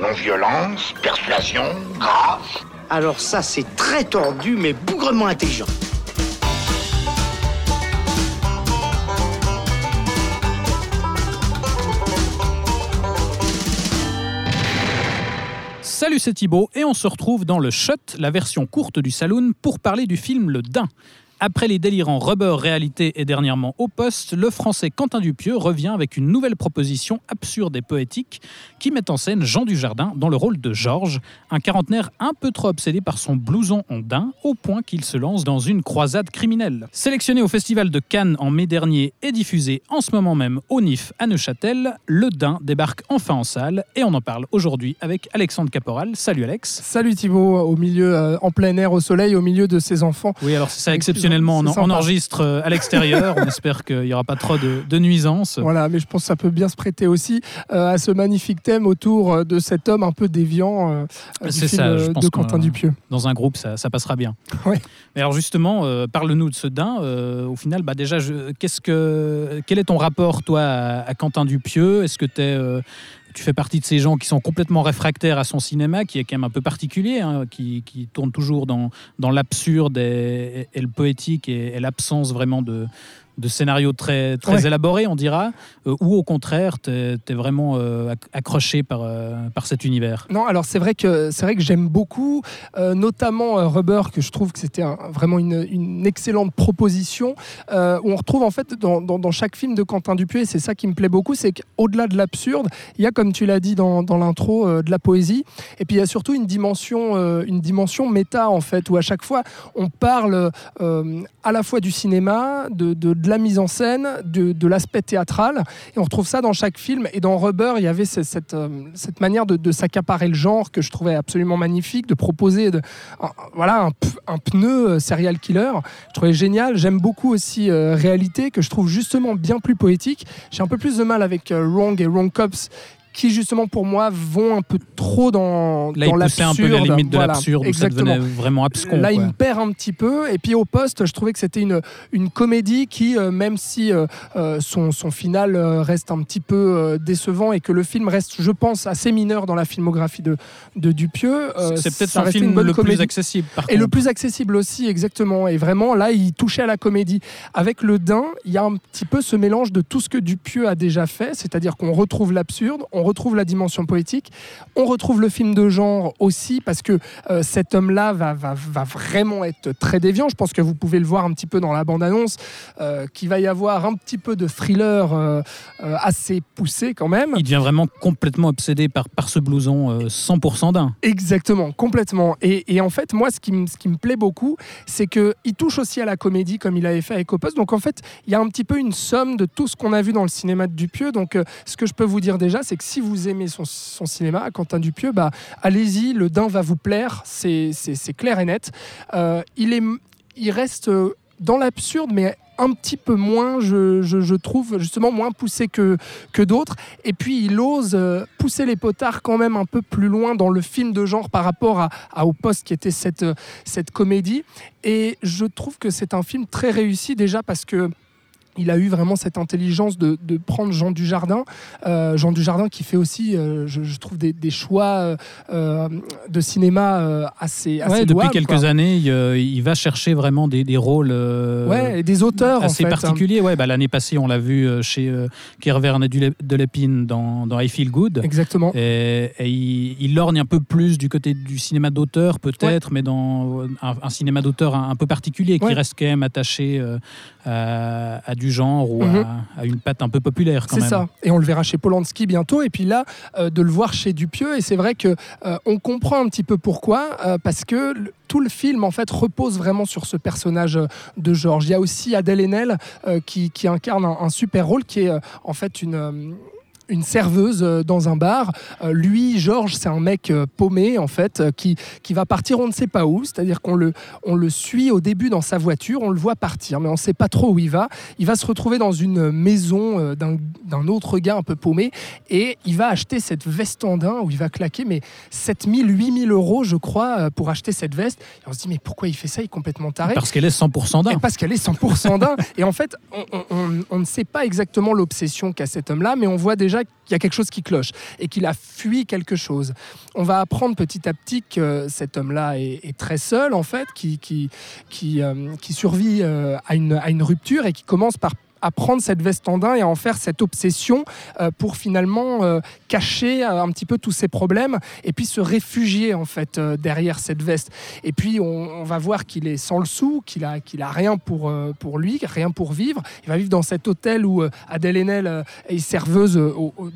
Non-violence, persuasion, grâce. Alors ça, c'est très tordu, mais bougrement intelligent. Salut, c'est Thibaut et on se retrouve dans le Shot, la version courte du Saloon, pour parler du film Le Dain. Après les délirants Rubber Réalité et dernièrement Au Poste, le français Quentin Dupieux revient avec une nouvelle proposition absurde et poétique qui met en scène Jean Dujardin dans le rôle de Georges, un quarantenaire un peu trop obsédé par son blouson en daim au point qu'il se lance dans une croisade criminelle. Sélectionné au Festival de Cannes en mai dernier et diffusé en ce moment même au NIF à Neuchâtel, le Dain débarque enfin en salle et on en parle aujourd'hui avec Alexandre Caporal. Salut Alex. Salut Thibaut, au milieu, euh, en plein air, au soleil, au milieu de ses enfants. Oui, alors c'est ça exceptionnellement, on, enregistre euh, à l'extérieur, on espère qu'il n'y aura pas trop de, de nuisances. Voilà, mais je pense que ça peut bien se prêter aussi euh, à ce magnifique thème autour euh, de cet homme un peu déviant du C'est film ça, je pense de Quentin Dupieux. Dans un groupe, ça, ça passera bien. Ouais. Mais alors justement, euh, parle-nous de ce euh, au final, bah déjà, je- qu'est-ce que, quel est ton rapport, toi, à, à Quentin Dupieux? Est-ce que t'es, euh, tu fais partie de ces gens qui sont complètement réfractaires à son cinéma, qui est quand même un peu particulier, hein, qui, tourne toujours dans, l'absurde et, le poétique et l'absence vraiment de, de scénarios très, très Ouais. élaborés, on dira, euh, ou au contraire, tu es, vraiment euh, acc- accroché par, euh, par cet univers? Non, alors c'est vrai que c'est vrai que j'aime beaucoup, notamment Rubber, que je trouve que c'était un- vraiment une, une excellente proposition, où on retrouve en fait dans, dans- dans chaque film de Quentin Dupieux, et c'est ça qui me plaît beaucoup, c'est qu'au-delà de l'absurde, il y a, comme tu l'as dit dans, dans l'intro, de la poésie, et puis il y a surtout une dimension, une dimension méta en fait, où à chaque fois on parle à la fois du cinéma, de, de- de la mise en scène, de, l'aspect théâtral, et on retrouve ça dans chaque film. Et dans Rubber, il y avait ce- cette, euh, cette manière de, s'accaparer le genre que je trouvais absolument magnifique, de proposer de, un- voilà, un, pneu euh, serial killer. Je trouvais génial. J'aime beaucoup aussi euh, Réalité, que je trouve justement bien plus poétique. J'ai un peu plus de mal avec Wrong et Wrong Cops qui justement pour moi vont un peu trop dans, Là, dans il poussait un peu la limite de Voilà, l'absurde, où ça devenait vraiment abscon. Là, il me perd un petit peu. Et puis au poste, je trouvais que c'était une, une comédie qui, euh, même si euh, euh, son, son final reste un petit peu euh, décevant et que le film reste, je pense, assez mineur dans la filmographie de, de Dupieux, C'est peut-être son film le plus comédie. accessible. Par Et le plus accessible aussi, exactement. Et vraiment, là, il touchait à la comédie. Avec le Dain, il y a un petit peu ce mélange de tout ce que Dupieux a déjà fait, c'est-à-dire qu'on retrouve l'absurde, on retrouve la dimension poétique, on retrouve le film de genre aussi, parce que euh, cet homme-là va, va, va vraiment être très déviant. Je pense que vous pouvez le voir un petit peu dans la bande-annonce, euh, qu'il va y avoir un petit peu de thriller euh, assez poussé quand même. Il devient vraiment complètement obsédé par, par ce blouson euh, 100% d'un. Exactement, complètement. Et, et en fait, moi, ce qui, me- ce qui me plaît beaucoup, c'est qu'il touche aussi à la comédie comme il avait fait avec Opus. Donc en fait, il y a un petit peu une somme de tout ce qu'on a vu dans le cinéma de Dupieux. Donc ce que je peux vous dire déjà, c'est que si vous aimez son, cinéma, Quentin Dupieux, bah, allez-y, le Dain va vous plaire, c'est clair et net. Euh, il, est, il reste euh, dans l'absurde, mais un petit peu moins, je, trouve, justement moins poussé que, que d'autres. Et puis il ose euh, pousser les potards quand même un peu plus loin dans le film de genre par rapport Au Poste qui était cette, cette comédie. Et je trouve que c'est un film très réussi déjà parce que il a eu vraiment cette intelligence de, de prendre Jean Dujardin. Euh, Jean Dujardin qui fait aussi, euh, je, je trouve, des, des choix euh, euh, de cinéma assez, assez Ouais, depuis quelques quoi. années, il, il va chercher vraiment des, des rôles Ouais, et des auteurs assez en fait. hein. particuliers. Ouais, bah, L'année passée, on l'a vu chez Kerverne de Lépine dans, dans I Feel Good. Exactement. Et, et il, il lorgne un peu plus du côté du cinéma d'auteur, peut-être, mais dans un, un cinéma d'auteur un, un peu particulier, qui reste quand même attaché à, à du genre ou Mhm. à, à une patte un peu populaire quand C'est ça. Et on le verra chez Polanski bientôt. Et puis là, euh, de le voir chez Dupieux. Et c'est vrai que euh, on comprend un petit peu pourquoi, euh, parce que le- tout le film en fait repose vraiment sur ce personnage de Georges. Il y a aussi Adèle Haenel qui, qui incarne un, un super rôle, qui est en fait une une serveuse euh, dans un bar. Euh, lui, Georges, c'est un mec euh, paumé, en fait, qui, qui va partir on ne sait pas où. C'est-à-dire qu'on le, on le suit au début dans sa voiture, on le voit partir, mais on ne sait pas trop où il va. Il va se retrouver dans une maison d'un d'un autre gars un peu paumé et il va acheter cette veste en daim où il va claquer mais 7000, 8000 euros, je crois, pour acheter cette veste. Et on se dit, mais pourquoi il fait ça? Il est complètement taré. Parce qu'elle est 100% d'un. Et parce qu'elle est 100% d'un. Et en fait, on, on- on- on ne sait pas exactement l'obsession qu'a cet homme-là, mais on voit déjà qu'il y a quelque chose qui cloche et qu'il a fui quelque chose. On va apprendre petit à petit que cet homme-là est, très seul, en fait, qui, euh, survit euh, à une rupture et qui commence par à prendre cette veste en daim et à en faire cette obsession euh, pour finalement euh, cacher euh, un petit peu tous ses problèmes et puis se réfugier en fait derrière cette veste. Et puis on, va voir qu'il est sans le sou, qu'il a, qu'il a rien pour, pour lui, rien pour vivre. Il va vivre dans cet hôtel où Adèle Haenel est serveuse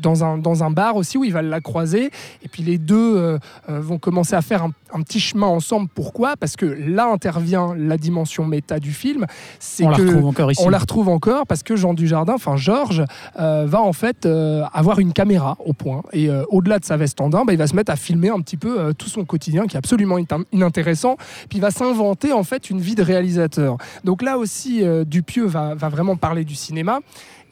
dans, un, dans un bar aussi où il va la croiser. Et puis les deux vont commencer à faire un, un, petit chemin ensemble. Pourquoi? Parce que là intervient la dimension méta du film. C'est on la retrouve encore ici. On la retrouve encore parce que Jean Dujardin, enfin Georges, euh, va en fait euh, avoir une caméra au point. Et euh, au-delà de sa veste en daim, bah, il va se mettre à filmer un petit peu tout son quotidien qui est absolument inintéressant. Puis il va s'inventer en fait une vie de réalisateur. Donc là aussi, Dupieux va, va vraiment parler du cinéma.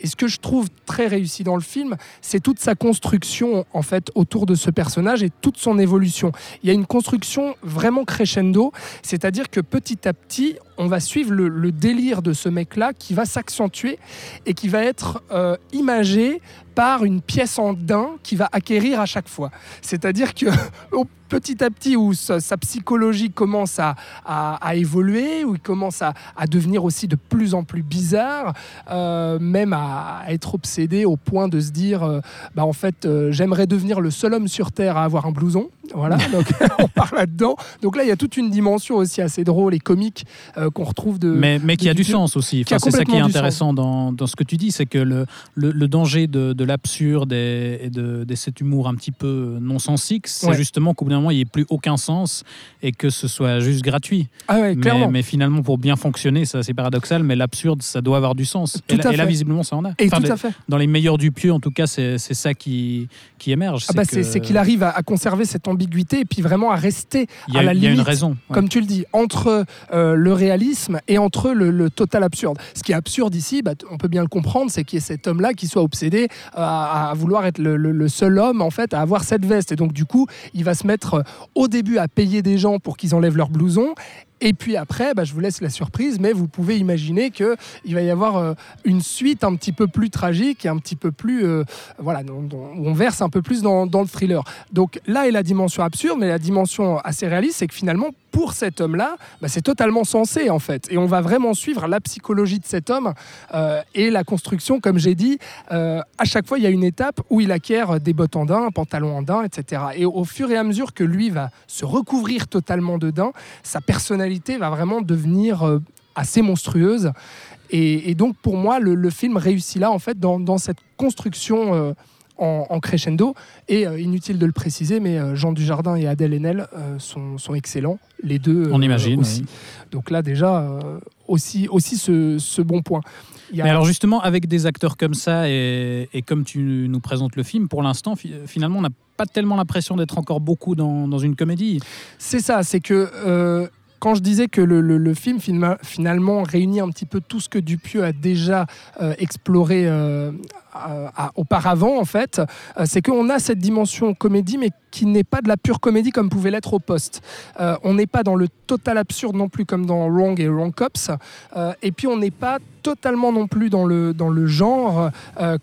Et ce que je trouve très réussi dans le film, c'est toute sa construction en fait autour de ce personnage et toute son évolution. Il y a une construction vraiment crescendo, c'est-à-dire que petit à petit, on va suivre le, délire de ce mec-là qui va s'accentuer et qui va être euh, imagé par une pièce en daim qui va acquérir à chaque fois. C'est-à-dire que petit à petit, où sa, psychologie commence à, évoluer, où il commence à, devenir aussi de plus en plus bizarre, euh, même à, être obsédé au point de se dire, euh, bah en fait, euh, j'aimerais devenir le seul homme sur Terre à avoir un blouson. Voilà, donc on part là-dedans. Donc là, il y a toute une dimension aussi assez drôle et comique qu'on retrouve de. Mais, mais qui a du sens aussi. c'est ça qui est intéressant dans, dans, ce que tu dis, c'est que le, le, danger de, de l'absurde et, de, de, cet humour un petit peu non-sensique, c'est justement qu'au bout d'un moment, il n'y ait plus aucun sens et que ce soit juste gratuit. Ah ouais, mais, mais, finalement, pour bien fonctionner, ça c'est paradoxal, mais l'absurde, ça doit avoir du sens. et, là, visiblement, ça en a. Et tout à fait. Dans les meilleurs du pieu, en tout cas, c'est ça qui, qui émerge. Ah bah c'est qu'il arrive à, conserver cette ambiguïté et puis vraiment à rester à la limite. Il y a une raison. Comme tu le dis, entre euh, le réalisme et entre le, total absurde. Ce qui est absurde ici, bah, on peut bien le comprendre, c'est qu'il y ait cet homme-là qui soit obsédé à, vouloir être le, le, seul homme en fait à avoir cette veste. Et donc du coup, il va se mettre au début à payer des gens pour qu'ils enlèvent leur blouson et puis après, bah, je vous laisse la surprise, mais vous pouvez imaginer qu'il va y avoir euh, une suite un petit peu plus tragique un petit peu plus. Euh, voilà, on verse un peu plus dans, le thriller. Donc là est la dimension absurde, mais la dimension assez réaliste, c'est que finalement, pour cet homme-là, bah, c'est totalement sensé en fait. Et on va vraiment suivre la psychologie de cet homme euh, et la construction, comme j'ai dit, à chaque fois il y a une étape où il acquiert des bottes en daim, un pantalon en daim, etc. Et au fur et à mesure que lui va se recouvrir totalement de daim, sa personnalité va vraiment devenir euh, assez monstrueuse. Et, donc pour moi, le, film réussit là en fait dans, dans cette construction en, crescendo. Et euh, inutile de le préciser, mais euh, Jean Dujardin et Adèle Haenel euh, sont, excellents, les deux. On imagine. Aussi. Donc là, déjà, aussi, aussi ce, bon point. Mais alors justement, avec des acteurs comme ça et, comme tu nous présentes le film, pour l'instant, finalement, on n'a pas tellement l'impression d'être encore beaucoup dans, dans une comédie. C'est ça, c'est que quand je disais que le, film finalement réunit un petit peu tout ce que Dupieux a déjà euh, exploré euh, auparavant, en fait, euh, c'est qu'on a cette dimension comédie, mais qui n'est pas de la pure comédie comme pouvait l'être au poste. on n'est pas dans le total absurde non plus comme dans Wrong et Wrong Cops, et puis on n'est pas totalement non plus dans le, dans le genre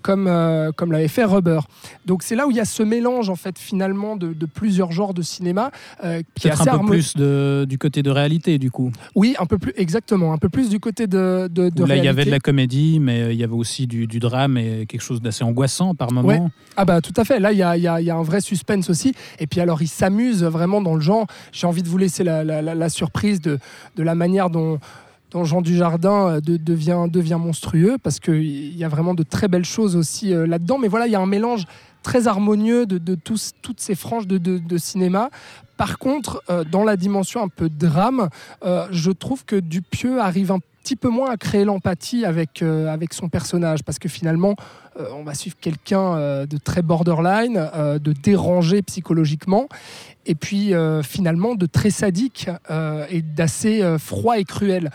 comme, comme l'avait fait Rubber. Donc c'est là où il y a ce mélange en fait finalement de, plusieurs genres de cinéma qui est assez un peu plus de, du côté de réalité du coup. Oui, un peu plus, exactement, un peu plus du côté de, de, Là, il y avait de la comédie, mais euh, il y avait aussi du, drame et quelque chose d'assez angoissant par moment. Ah bah tout à fait, là, il y a, y a, un vrai suspense aussi. Et puis alors, il s'amuse vraiment dans le genre. J'ai envie de vous laisser la, surprise de, de la manière dont dont Jean Dujardin euh, devient, devient monstrueux parce qu'il y a vraiment de très belles choses aussi euh, là-dedans. Mais voilà, il y a un mélange très harmonieux de, tous, toutes ces franges de, cinéma. Par contre, euh, dans la dimension un peu drame, euh, je trouve que Dupieux arrive un petit peu moins à créer l'empathie avec, euh, avec son personnage, parce que finalement, on va suivre quelqu'un de très borderline, de dérangé psychologiquement, et puis finalement de très sadique et d'assez froid et cruel.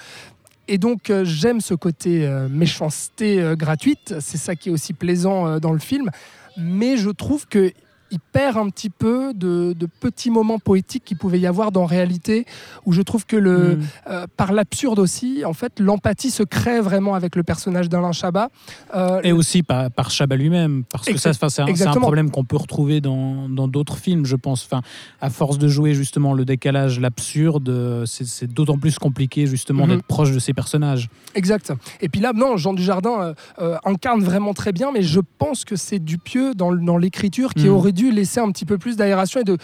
Et donc j'aime ce côté méchanceté gratuite, c'est ça qui est aussi plaisant dans le film, mais je trouve que il perd un petit peu de, de petits moments poétiques qu'il pouvait y avoir dans réalité, où je trouve que le, Mm. euh, par l'absurde aussi, en fait, l'empathie se crée vraiment avec le personnage d'Alain Chabat. Euh, Et aussi par, par Chabat lui-même, parce que ça, c'est un, problème qu'on peut retrouver dans dans d'autres films, je pense. Enfin, à force de jouer justement le décalage, l'absurde, c'est d'autant plus compliqué justement Mhm. d'être proche de ces personnages. Exact. Et puis là, non, Jean Dujardin euh, euh, incarne vraiment très bien, mais je pense que c'est Dupieux dans, dans l'écriture qui Mm. aurait dû laisser un petit peu plus d'aération et de,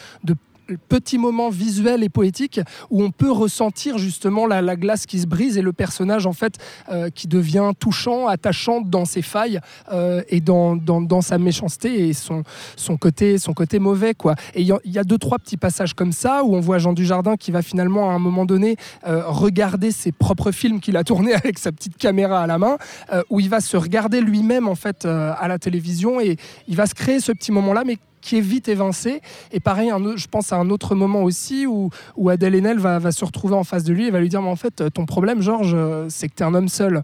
petits moments visuels et poétiques où on peut ressentir justement la, la glace qui se brise et le personnage en fait euh, qui devient touchant, attachant dans ses failles euh, et dans, dans, dans sa méchanceté et son, son, côté, son côté mauvais. quoi. Et il y, a- deux, trois petits passages comme ça où on voit Jean Dujardin qui va finalement à un moment donné euh, regarder ses propres films qu'il a tournés avec sa petite caméra à la main, où il va se regarder lui-même en fait à la télévision et il va se créer ce petit moment-là, mais qui est vite évincé. Et pareil, je pense à un autre moment aussi où, où Adèle Haenel va, va se retrouver en face de lui et va lui dire, mais en fait, ton problème, Georges, euh, c'est que tu es un homme seul.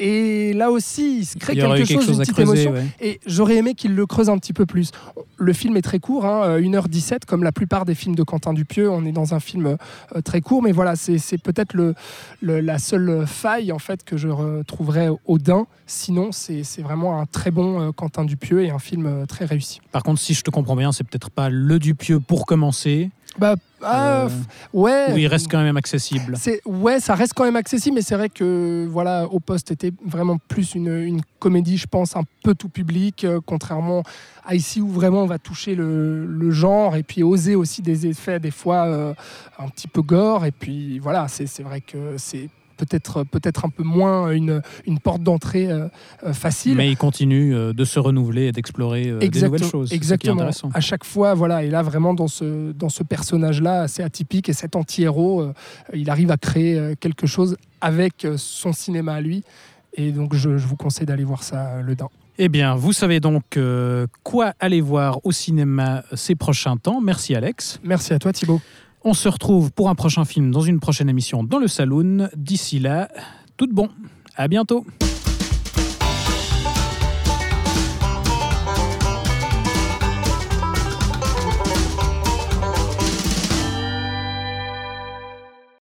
Et là aussi, il se crée Il quelque chose, chose une petite creuser. émotion. ouais. Et j'aurais aimé qu'il le creuse un petit peu plus. Le film est très court, hein, euh, 1h17, comme la plupart des films de Quentin Dupieux. On est dans un film euh, très court, mais voilà, c'est peut-être le, le- la seule faille en fait que je retrouverais au Dain. Sinon, c'est vraiment un très bon euh, Quentin Dupieux et un film euh, très réussi. Par contre, si je te comprends bien, c'est peut-être pas le Dupieux pour commencer. Bah, ah, Euh, ouais. où il reste quand même accessible. C'est ouais, ça reste quand même accessible, mais c'est vrai que voilà, au poste était vraiment plus une, une comédie, je pense, un peu tout public, euh, contrairement à ici où vraiment on va toucher le, le genre et puis oser aussi des effets des fois euh, un petit peu gore. Et puis voilà, c'est vrai que c'est peut-être peut-être un peu moins une, une porte d'entrée euh, euh, facile. Mais il continue euh, de se renouveler et d'explorer des Exactement, nouvelles choses. Ça qui est Exactement. À chaque fois, voilà, et là vraiment dans ce dans ce personnage-là assez atypique et cet anti-héros, il arrive à créer quelque chose avec son cinéma à lui. Et donc je, je vous conseille d'aller voir ça, le Dain. Eh bien, vous savez donc euh, quoi aller voir au cinéma ces prochains temps. Merci Alex. Merci à toi Thibaut. On se retrouve pour un prochain film dans une prochaine émission dans le Saloon. D'ici là, tout de bon. À bientôt.